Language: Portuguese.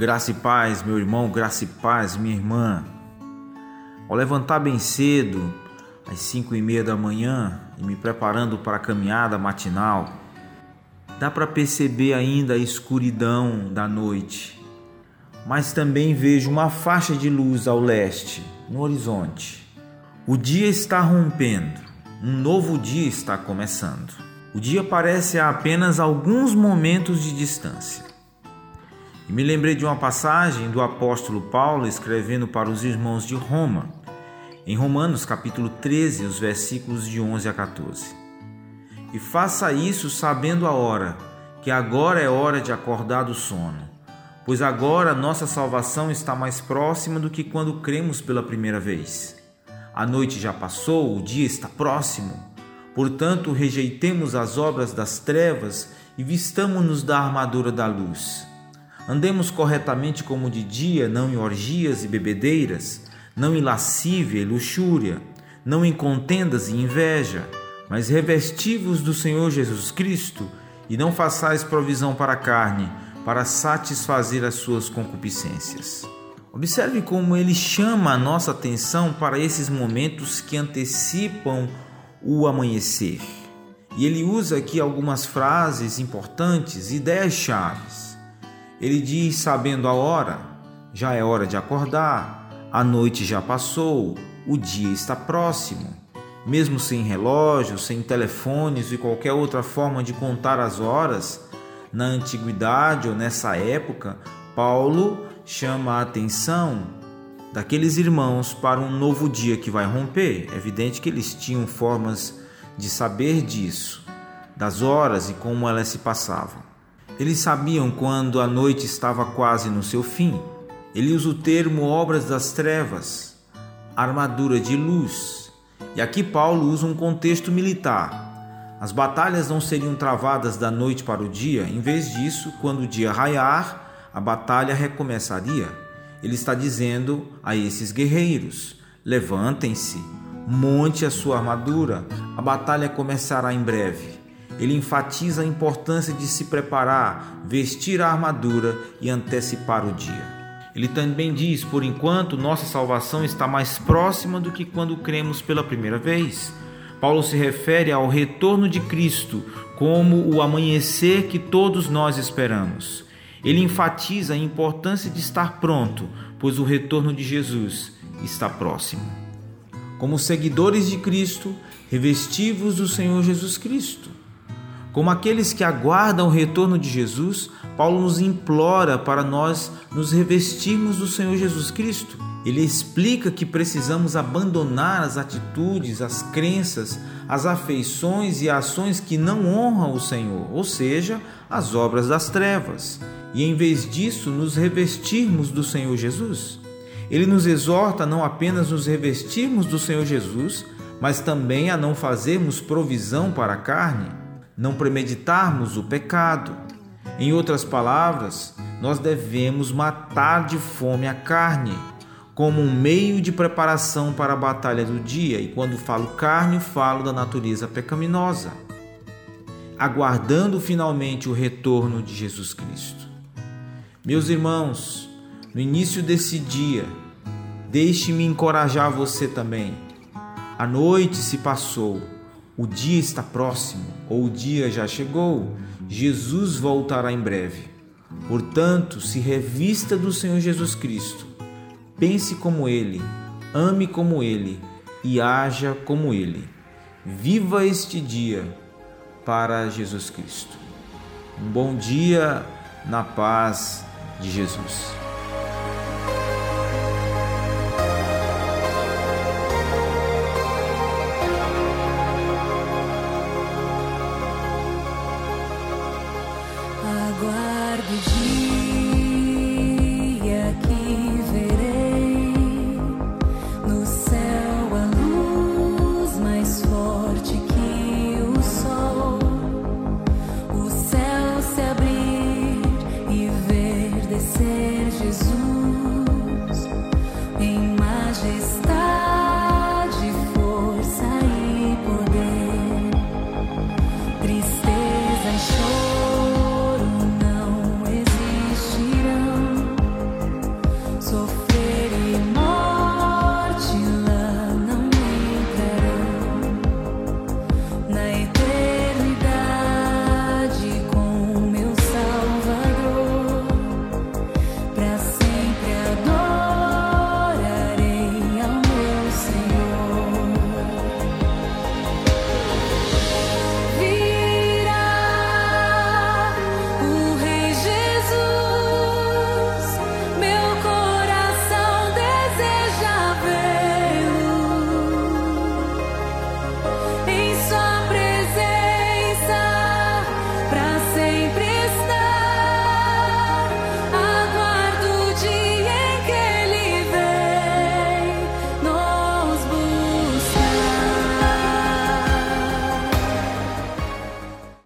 Graça e paz, meu irmão, graça e paz, minha irmã. Ao levantar bem cedo, às cinco e meia da manhã, e me preparando para a caminhada matinal, dá para perceber ainda a escuridão da noite, mas também vejo uma faixa de luz ao leste, no horizonte. O dia está rompendo, um novo dia está começando. O dia parece a apenas alguns momentos de distância. E me lembrei de uma passagem do apóstolo Paulo escrevendo para os irmãos de Roma, em Romanos capítulo 13, os versículos de 11 a 14. E faça isso sabendo a hora, que agora é hora de acordar do sono, pois agora nossa salvação está mais próxima do que quando cremos pela primeira vez. A noite já passou, o dia está próximo. Portanto, rejeitemos as obras das trevas e vistamo-nos da armadura da luz. Andemos corretamente como de dia, não em orgias e bebedeiras, não em lascívia e luxúria, não em contendas e inveja, mas revestivos do Senhor Jesus Cristo e não façais provisão para a carne, para satisfazer as suas concupiscências. Observe como ele chama a nossa atenção para esses momentos que antecipam o amanhecer. E ele usa aqui algumas frases importantes, ideias chaves. Ele diz, sabendo a hora, já é hora de acordar, a noite já passou, o dia está próximo. Mesmo sem relógio, sem telefones e qualquer outra forma de contar as horas, na antiguidade ou nessa época, Paulo chama a atenção daqueles irmãos para um novo dia que vai romper. É evidente que eles tinham formas de saber disso, das horas e como elas se passavam. Eles sabiam quando a noite estava quase no seu fim. Ele usa o termo obras das trevas, armadura de luz. E aqui Paulo usa um contexto militar. As batalhas não seriam travadas da noite para o dia, em vez disso, quando o dia raiar, a batalha recomeçaria. Ele está dizendo a esses guerreiros: levantem-se, monte a sua armadura, a batalha começará em breve ele enfatiza a importância de se preparar, vestir a armadura e antecipar o dia. Ele também diz: por enquanto, nossa salvação está mais próxima do que quando cremos pela primeira vez. Paulo se refere ao retorno de Cristo como o amanhecer que todos nós esperamos. Ele enfatiza a importância de estar pronto, pois o retorno de Jesus está próximo. Como seguidores de Cristo, revestivos do Senhor Jesus Cristo. Como aqueles que aguardam o retorno de Jesus, Paulo nos implora para nós nos revestirmos do Senhor Jesus Cristo. Ele explica que precisamos abandonar as atitudes, as crenças, as afeições e ações que não honram o Senhor, ou seja, as obras das trevas, e em vez disso nos revestirmos do Senhor Jesus. Ele nos exorta a não apenas nos revestirmos do Senhor Jesus, mas também a não fazermos provisão para a carne não premeditarmos o pecado. Em outras palavras, nós devemos matar de fome a carne, como um meio de preparação para a batalha do dia, e quando falo carne, falo da natureza pecaminosa, aguardando finalmente o retorno de Jesus Cristo. Meus irmãos, no início desse dia, deixe-me encorajar você também. A noite se passou o dia está próximo, ou o dia já chegou. Jesus voltará em breve. Portanto, se revista do Senhor Jesus Cristo. Pense como Ele, ame como Ele e haja como Ele. Viva este dia para Jesus Cristo. Um bom dia na paz de Jesus.